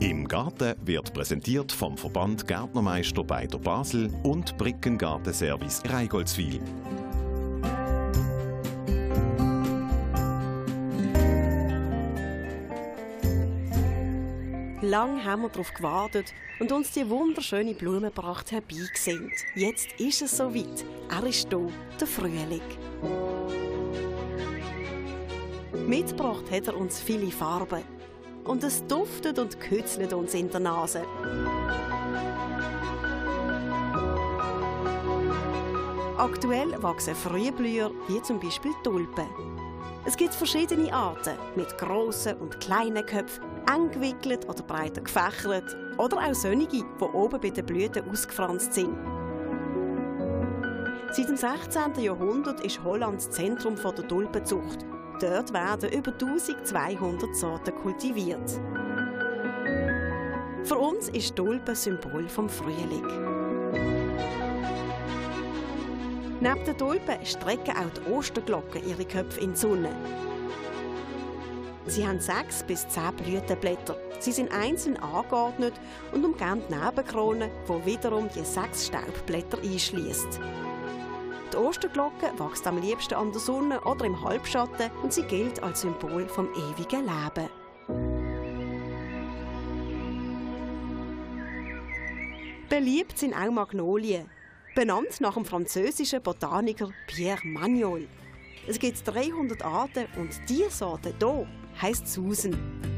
Im Garten wird präsentiert vom Verband Gärtnermeister Beider Basel und Brickengartenservice Reigoldswil. Lang haben wir darauf gewartet und uns die wunderschöne Blumenpracht herbeigesehnt. Jetzt ist es soweit. Er ist hier, der Frühling. Mitgebracht hat er uns viele Farben. Und es duftet und kützelt uns in der Nase. Aktuell wachsen Frühblüher wie zum Beispiel Tulpen. Es gibt verschiedene Arten mit grossen und kleinen Köpfen, eng gewickelt oder breiter gefächert oder auch sonnige, die oben bei den Blüten ausgefranst sind. Seit dem 16. Jahrhundert ist Holland das Zentrum der Tulpenzucht. Dort werden über 1200 Sorten kultiviert. Für uns ist Tulpe Symbol vom Frühling. Neben den Tulpen strecken auch die Osterglocken ihre Köpfe in die Sonne. Sie haben sechs bis zehn Blütenblätter. Sie sind einzeln angeordnet und umgeben die Nebenkrone, wo wiederum die sechs Staubblätter einschließt. Die Osterglocke wächst am liebsten an der Sonne oder im Halbschatten und sie gilt als Symbol vom ewigen Leben. Beliebt sind auch Magnolien, benannt nach dem französischen Botaniker Pierre Magnol. Es gibt 300 Arten und diese Sorte hier heisst Susan.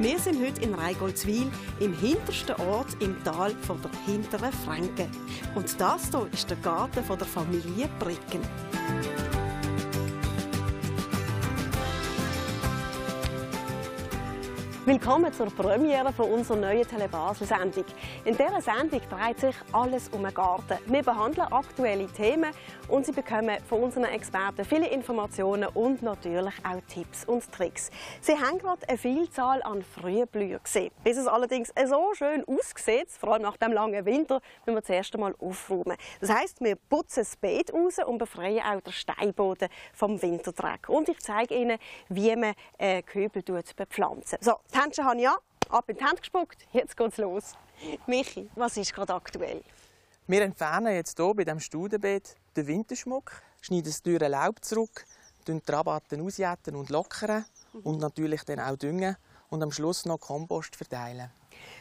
Wir sind heute in Reigoldswil, im hintersten Ort im Tal von der Hinteren Franken. Und das hier ist der Garten von der Familie Bricken. Willkommen zur Premiere von unserer neuen Telebasel-Sendung. In dieser Sendung dreht sich alles um den Garten. Wir behandeln aktuelle Themen und Sie bekommen von unseren Experten viele Informationen und natürlich auch Tipps und Tricks. Sie haben gerade eine Vielzahl an Frühblüher gesehen. Bis es allerdings so schön aussieht, vor allem nach dem langen Winter, müssen wir zuerst einmal aufräumen. Das heisst, wir putzen das Beet raus und befreien auch den Steinboden vom Winterdreck. Und ich zeige Ihnen, wie man äh, Köbel bepflanzen. So, die Händchen habe ich an, ab in die Hand gespuckt, jetzt geht's los. Michi, was ist gerade aktuell? Wir entfernen jetzt hier bei diesem Studenbeet den Winterschmuck, schneiden das teure Laub zurück, die Rabatten ausjäten und lockern und natürlich dann auch düngen und am Schluss noch Kompost verteilen.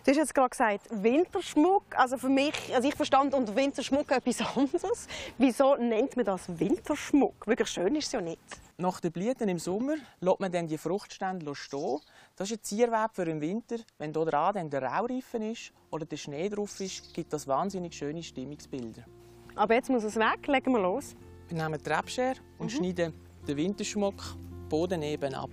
Du hast jetzt gerade gesagt, Winterschmuck. Also für mich, also ich verstand unter Winterschmuck etwas anderes. Wieso nennt man das Winterschmuck? Wirklich schön ist es ja nicht. Nach den Blüten im Sommer lässt man dann die Fruchtstände stehen. Das ist ein Zierweb für den Winter. Wenn hier dran dann der Raureifen ist oder der Schnee drauf ist, gibt das wahnsinnig schöne Stimmungsbilder. Aber jetzt muss es weg. Legen wir los. Wir nehmen die Rebschere und mhm. schneiden den Winterschmuck Boden eben ab.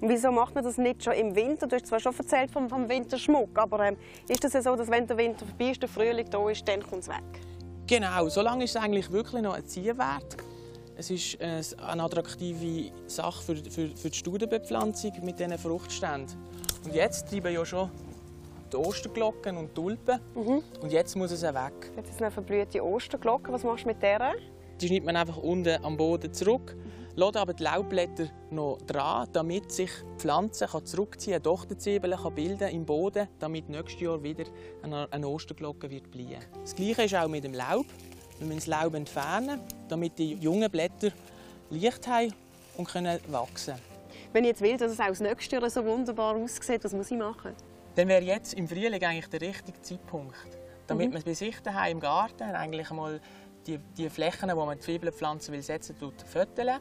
Und wieso macht man das nicht schon im Winter? Du hast zwar schon erzählt vom, vom Winterschmuck, aber ähm, ist es ja so, dass wenn der Winter vorbei ist, der Frühling da ist, dann kommt es weg? Genau, solange ist es eigentlich wirklich noch ein Zielwert. Es ist äh, eine attraktive Sache für, für, für die Studenbepflanzung mit diesen Fruchtständen. Und jetzt treiben ja schon die Osterglocken und die Tulpen. Mhm. Und jetzt muss es weg. Jetzt ist eine verblühte Osterglocke. Was machst du mit der? Die schneidet man einfach unten am Boden zurück, mhm. lässt aber die Laubblätter noch dran, damit sich die Pflanze zurückziehen kann, eine Dochterzwiebel bilden im Boden, damit nächstes Jahr wieder eine Osterglocke wird blühen. Das Gleiche ist auch mit dem Laub. Wir müssen das Laub entfernen, damit die jungen Blätter Licht haben und können wachsen Wenn ich jetzt will, dass es auch das nächste Jahr so wunderbar aussieht, was muss ich machen? Dann wäre jetzt im Frühling eigentlich der richtige Zeitpunkt, damit mhm. man bei sich daheim im Garten eigentlich einmal die, die Flächen, wo man die Zwiebelpflanzen will setzen will, föteln.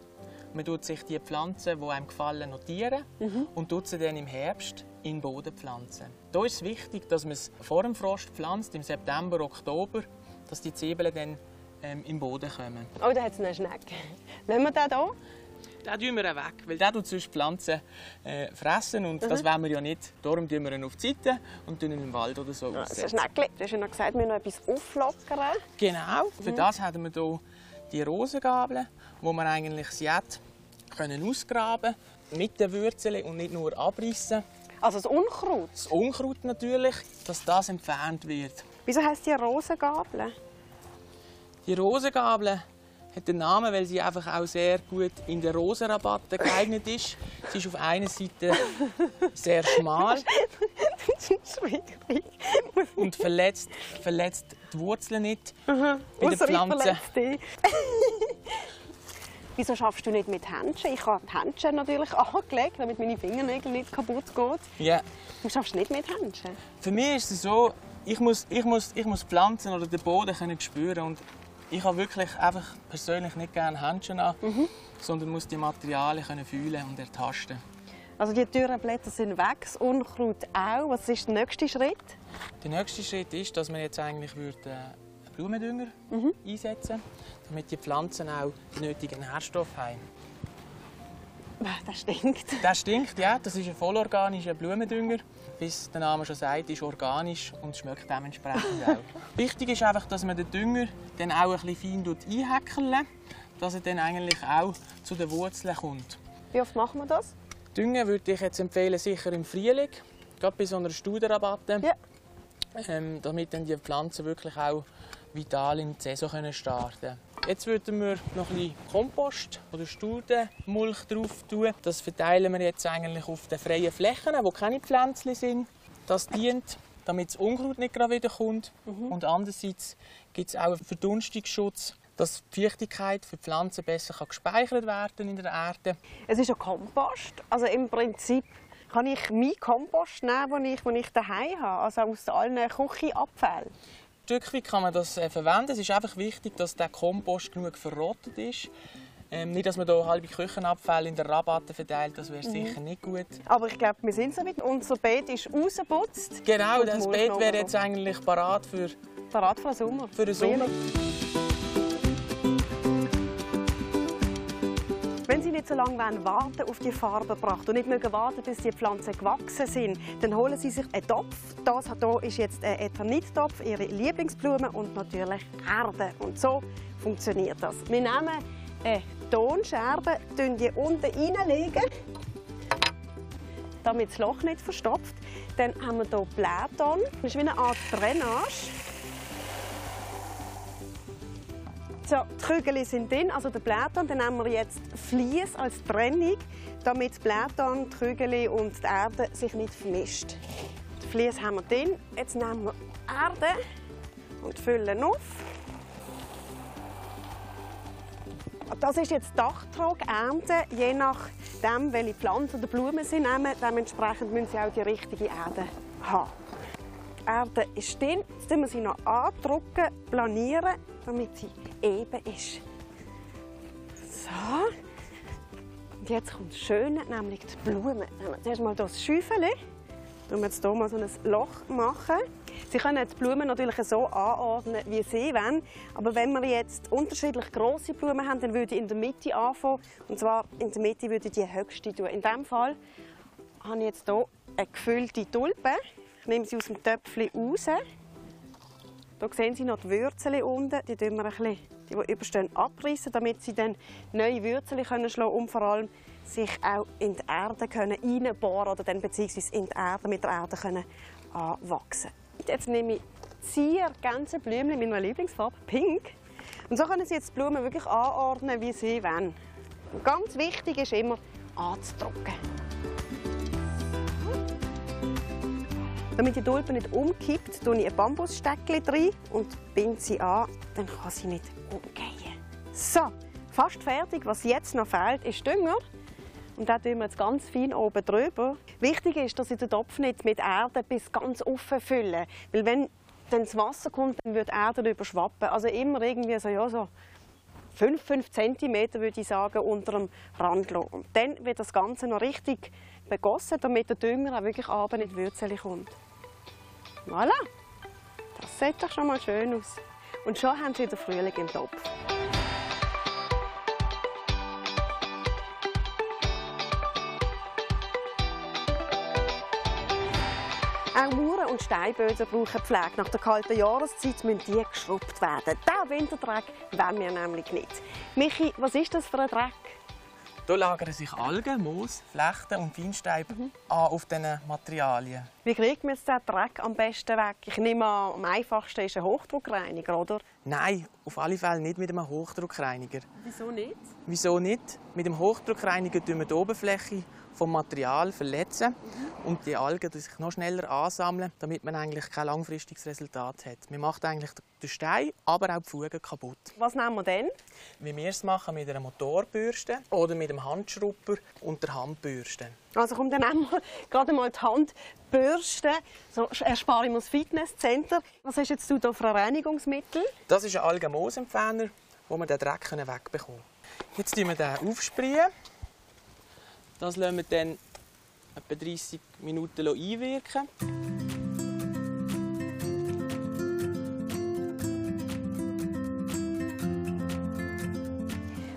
Man tut sich die Pflanzen, die einem gefallen, notieren mhm. und tut sie dann im Herbst in den Boden pflanzen. Da ist es wichtig, dass man es vor dem Frost pflanzt, im September, Oktober, dass die Zwiebeln dann ähm, im Boden kommen. Oh, da hat es eine Schnecke. Lassen wir den hier? Den tun wir weg, weil der tut sonst Pflanzen äh, fressen und mhm. das wollen wir ja nicht. Darum tun wir ihn auf die Seite und tun ihn im Wald oder so ja, aussetzen. Schneckli, du hast ja noch gesagt, wir noch etwas auflockern. Genau, mhm. für das haben wir hier die Rosengabeln, wo wir eigentlich das Jet können ausgraben mit den Wurzeln und nicht nur abrissen. Also das Unkraut? Das Unkraut natürlich, dass das entfernt wird. Wieso heisst die Rosengabeln? Die Rosengabeln hat den Namen, weil sie einfach auch sehr gut in den Rosenrabatten geeignet ist. Sie ist auf einer Seite sehr schmal und verletzt, verletzt die Wurzeln nicht bei den Pflanzen. Wieso schaffst du nicht mit Händchen? Ich habe die Händchen natürlich angelegt, damit meine Fingernägel nicht kaputt gehen. Ja. Du schaffst nicht mit Händchen? Für mich ist es so, ich muss, ich muss, ich muss Pflanzen oder den Boden können spüren und ich habe wirklich einfach persönlich nicht gerne Händchen an, Mhm. sondern muss die Materialien können fühlen und ertasten. Also die dürren Blätter sind weg, das Unkraut auch. Was ist der nächste Schritt? Der nächste Schritt ist, dass wir jetzt eigentlich würde, äh, Blumendünger Mhm. einsetzen, damit die Pflanzen auch die nötigen Nährstoffe haben. Das stinkt. Der stinkt, ja. Das ist ein vollorganischer Blumendünger. Wie es der Name schon sagt, ist organisch und schmeckt dementsprechend auch. Wichtig ist einfach, dass man den Dünger dann auch ein bisschen fein einhäckelt, dass er dann eigentlich auch zu den Wurzeln kommt. Wie oft machen wir das? Düngen würde ich jetzt empfehlen, sicher im Frühling, gerade bei so einer Studenrabatte, Ja. ähm, damit dann die Pflanzen wirklich auch vital in die Saison können starten können. Jetzt würden wir noch ein bisschen Kompost oder Studenmulch drauf tun. Das verteilen wir jetzt eigentlich auf den freien Flächen, wo keine Pflänzchen sind. Das dient, damit das Unkraut nicht gerade wieder kommt. Und andererseits gibt es auch einen Verdunstungsschutz, dass die Feuchtigkeit für die Pflanzen besser kann gespeichert werden in der Erde. Es ist ein Kompost. Also im Prinzip kann ich meinen Kompost nehmen, den ich, den ich daheim habe. Also aus allen Küchenabfällen. Stück weit kann man das äh, verwenden. Es ist einfach wichtig, dass der Kompost genug verrottet ist. Ähm, nicht, dass man hier halbe Küchenabfälle in der Rabatte verteilt, das wäre sicher nicht gut. Aber ich glaube, wir sind weit. Unser Beet ist rausgeputzt. Genau, das Beet wäre jetzt eigentlich parat für, Parat für den Sommer. für den Sommer. Nicht so lange warten auf die Farbenpracht und nicht mögen warten, bis die Pflanzen gewachsen sind, dann holen Sie sich einen Topf. Das hier ist jetzt ein Eternit-Topf, Ihre Lieblingsblume und natürlich Erde. Und so funktioniert das. Wir nehmen eine Tonscherbe, die unten reinlegen, damit das Loch nicht verstopft. Dann haben wir hier Blähton. Das ist wie eine Art Drainage. So, die Kügel sind drin, also der Blähton. Dann nehmen wir jetzt Vlies als Trennung, damit das Blähton, die Kügel und die Erde sich nicht vermischt. Die Vlies haben wir drin. Jetzt nehmen wir Erde und füllen auf. Das ist jetzt Dachtragernte. Je nachdem, welche Pflanzen oder Blumen sie nehmen, dementsprechend müssen sie auch die richtige Erde haben. Die Erde ist drin. Jetzt drücken wir sie noch andrücken, planieren, damit sie eben ist. So. Und jetzt kommt das Schöne, nämlich die Blumen. Zuerst mal das Schäufele. Tun wir jetzt hier mal so ein Loch machen. Sie können die Blumen natürlich so anordnen, wie Sie wollen. Aber wenn wir jetzt unterschiedlich große Blumen haben, dann würde ich in der Mitte anfangen. Und zwar in der Mitte würde ich die höchste tun. In diesem Fall habe ich jetzt hier eine gefüllte Tulpe. Ich nehme sie aus dem Töpfchen raus. Hier sehen Sie noch die Würzel unten. Die wir bisschen, die, überstehen, abreißen, damit sie dann neue Würzel können schlagen und vor allem sich auch in die Erde können reinbohren oder dann beziehungsweise in die Erde mit der Erde können anwachsen. Und Jetzt nehme ich Zier, ganze Blümchen, meiner Lieblingsfarbe, Pink. Und so können Sie jetzt die Blumen wirklich anordnen, wie Sie wollen. Und ganz wichtig ist immer, anzudrücken. Damit die Tulpe nicht umkippt, tue ich ein Bambussteckchen rein und binde sie an. Dann kann sie nicht umgehen. So, fast fertig. Was jetzt noch fehlt, ist Dünger. Und da tun wir jetzt ganz fein oben drüber. Wichtig ist, dass ich den Topf nicht mit Erde bis ganz offen füllen. Weil wenn dann das Wasser kommt, dann wird die Erde überschwappen. Also immer irgendwie so, ja, so 5, 5 cm würde ich sagen, unter dem Rand lassen. Und dann wird das Ganze noch richtig begossen, damit der Dünger auch wirklich abends in die kommt. Voilà! Das sieht doch schon mal schön aus. Und schon haben Sie den Frühling im Topf. Auch Mauern und Steinböden brauchen Pflege. Nach der kalten Jahreszeit müssen die geschrubbt werden. Diesen Winterdreck wollen wir nämlich nicht. Michi, was ist das für ein Dreck? Hier lagern sich Algen, Moos, Flechten und Feinstaub mhm. an auf diesen Materialien. Wie kriegt man jetzt den Dreck am besten weg? Ich nehme an, am einfachsten ist ein Hochdruckreiniger, oder? Nein, auf alle Fälle nicht mit einem Hochdruckreiniger. Wieso nicht? Wieso nicht? Mit dem Hochdruckreiniger tun wir die Oberfläche vom Material verletzen und die Algen die sich noch schneller ansammeln, damit man eigentlich kein langfristiges Resultat hat. Man macht eigentlich den Stein, aber auch die Fugen kaputt. Was nehmen wir denn? Wie wir es machen mit einer Motorbürste oder mit einem Handschrubber und der Handbürste. Also komm, dann nehmen wir gerade mal die Handbürste. So erspare ich mir das Fitnesscenter. Was hast jetzt du da für ein Reinigungsmittel? Das ist ein Algenmoosempfänger, wo wir den Dreck wegbekommen Jetzt tun wir den aufsprühen. Das lassen wir dann etwa 30 Minuten einwirken.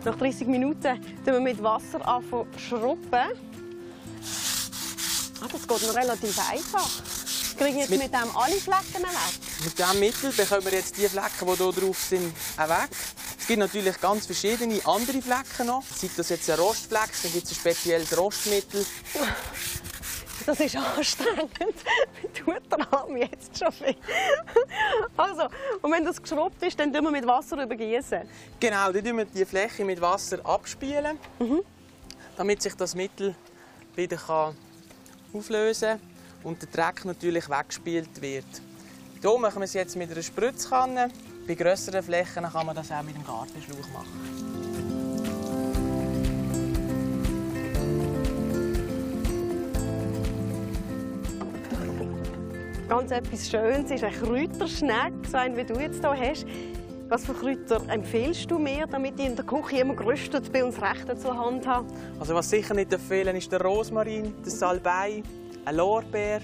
Nach 30 Minuten schrubben wir mit Wasser anfangen schrubben. Ah, das geht noch relativ einfach. Kriegen jetzt mit, mit dem alle Flecken weg? Mit diesem Mittel bekommen wir jetzt die Flecken, die hier drauf sind, weg. Es gibt natürlich ganz verschiedene andere Flecken noch. Sei das jetzt ein Rostfleck, dann gibt es ein spezielles Rostmittel. Das ist anstrengend. Tut der Arm jetzt schon viel. Also, und wenn das geschrubbt ist, dann tun wir mit Wasser übergießen. Genau, dann tun wir die Fläche mit Wasser abspielen, mhm. damit sich das Mittel wieder kann auflösen kann und der Dreck natürlich weggespielt wird. Hier machen wir es jetzt mit einer Spritzkanne. Bei grösseren Flächen kann man das auch mit dem Gartenschlauch machen. Ganz etwas Schönes ist ein Kräuterschneck, so einen wie du jetzt hier hast. Was für Kräuter empfiehlst du mir, damit ich in der Küche immer gerüstet bei uns Rechten zur Hand habe? Also was sicher nicht fehlen ist der Rosmarin, der Salbei, ein Lorbeer,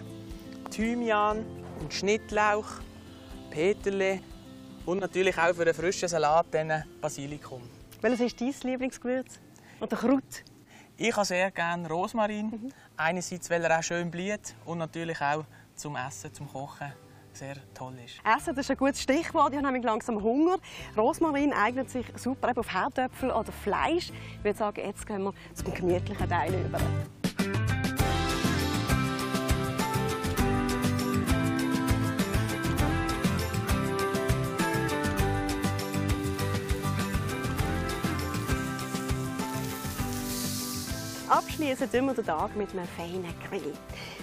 Thymian, ein Schnittlauch, Peterle, und natürlich auch für einen frischen Salat dann Basilikum. Welches ist dein Lieblingsgewürz? Oder Kraut? Ich habe sehr gerne Rosmarin. Mhm. Einerseits, weil er auch schön blüht und natürlich auch zum Essen, zum Kochen sehr toll ist. Essen, das ist ein gutes Stichwort. Ich habe nämlich langsam Hunger. Rosmarin eignet sich super auf Herdöpfel oder Fleisch. Ich würde sagen, jetzt gehen wir zum gemütlichen Teil über. Abschließen wir den Tag mit einem feinen Grill.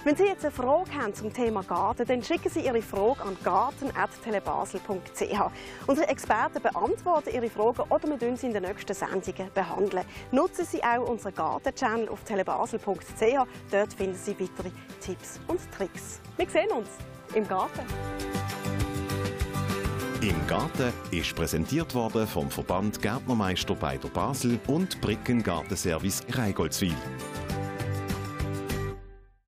Wenn Sie jetzt eine Frage haben zum Thema Garten, dann schicken Sie Ihre Frage an garten.telebasel.ch. Unsere Experten beantworten Ihre Fragen oder wir sie in den nächsten Sendungen behandeln. Nutzen Sie auch unseren Garten-Channel auf telebasel.ch. Dort finden Sie weitere Tipps und Tricks. Wir sehen uns im Garten. Im Garten ist präsentiert worden vom Verband Gärtnermeister Beider Basel und Brickengartenservice Reigoldswil.